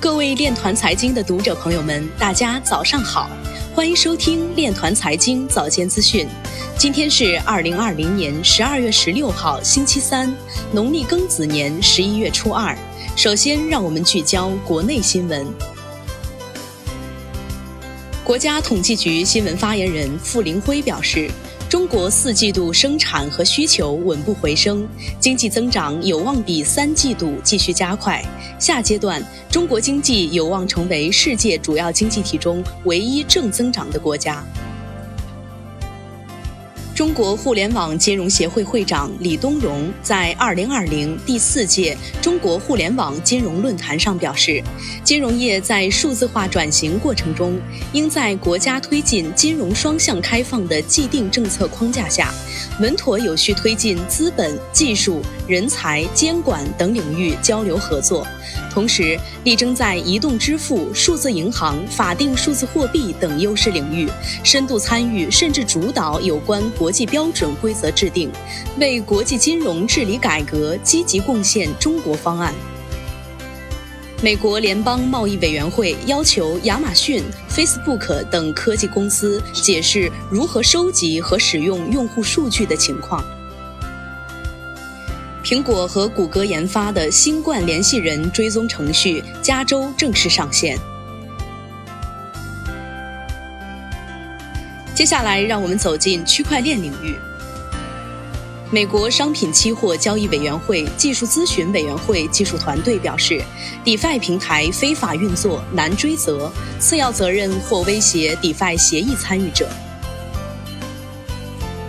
各位链团财经的读者朋友们，大家早上好，欢迎收听链团财经早间资讯。今天是二零二零年十二月十六号，星期三，农历庚子年十一月初二。首先，让我们聚焦国内新闻。国家统计局新闻发言人傅林辉表示。中国四季度生产和需求稳步回升，经济增长有望比三季度继续加快。下阶段，中国经济有望成为世界主要经济体中唯一正增长的国家。中国互联网金融协会会长李东荣在二零二零第四届中国互联网金融论坛上表示，金融业在数字化转型过程中，应在国家推进金融双向开放的既定政策框架下，稳妥有序推进资本、技术、人才、监管等领域交流合作。同时，力争在移动支付、数字银行、法定数字货币等优势领域深度参与，甚至主导有关国际标准规则制定，为国际金融治理改革积极贡献中国方案。美国联邦贸易委员会要求亚马逊、Facebook 等科技公司解释如何收集和使用用户数据的情况。苹果和谷歌研发的新冠联系人追踪程序加州正式上线。接下来，让我们走进区块链领域。美国商品期货交易委员会技术咨询委员会技术团队表示，DeFi 平台非法运作难追责，次要责任或威胁 DeFi 协议参与者。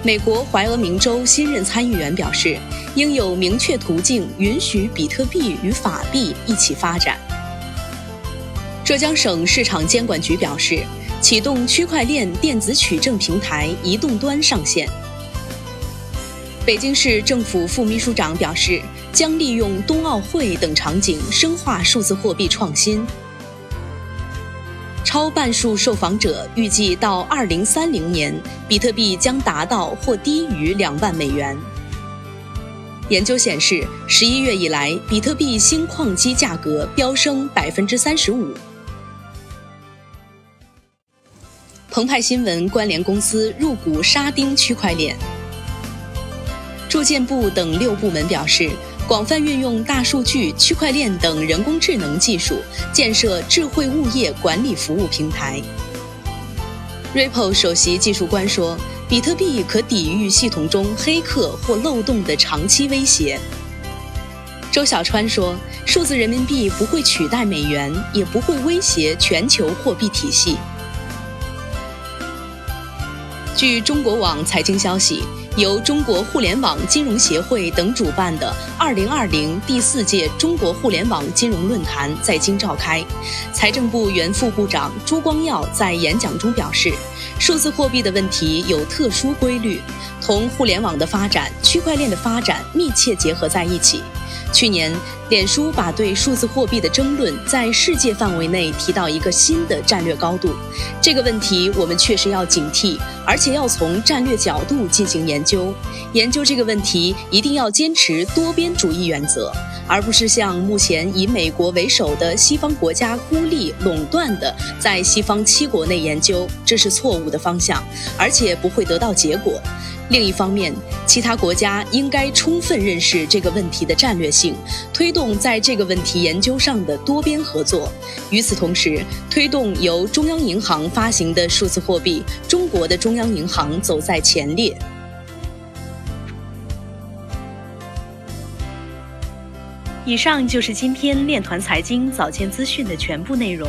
美国怀俄明州新任参议员表示。应有明确途径允许比特币与法币一起发展。浙江省市场监管局表示，启动区块链电子取证平台移动端上线。北京市政府副秘书长表示，将利用冬奥会等场景深化数字货币创新。超半数受访者预计到二零三零年，比特币将达到或低于两万美元。研究显示，十一月以来，比特币新矿机价格飙升百分之三十五。澎湃新闻关联公司入股沙丁区块链。建部等六部门表示，广泛运用大数据、区块链等人工智能技术，建设智慧物业管理服务平台。Ripple 首席技术官说。比特币可抵御系统中黑客或漏洞的长期威胁。周小川说：“数字人民币不会取代美元，也不会威胁全球货币体系。”据中国网财经消息。由中国互联网金融协会等主办的2020第四届中国互联网金融论坛在京召开。财政部原副部长朱光耀在演讲中表示，数字货币的问题有特殊规律，同互联网的发展、区块链的发展密切结合在一起。去年，脸书把对数字货币的争论在世界范围内提到一个新的战略高度。这个问题我们确实要警惕，而且要从战略角度进行研究。研究这个问题，一定要坚持多边主义原则，而不是像目前以美国为首的西方国家孤立垄断的在西方七国内研究，这是错误的方向，而且不会得到结果。另一方面，其他国家应该充分认识这个问题的战略性，推动在这个问题研究上的多边合作。与此同时，推动由中央银行发行的数字货币，中国的中央银行走在前列。以上就是今天链团财经早间资讯的全部内容，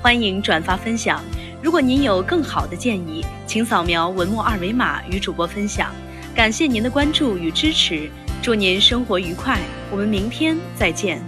欢迎转发分享。如果您有更好的建议，请扫描文末二维码与主播分享。感谢您的关注与支持，祝您生活愉快，我们明天再见。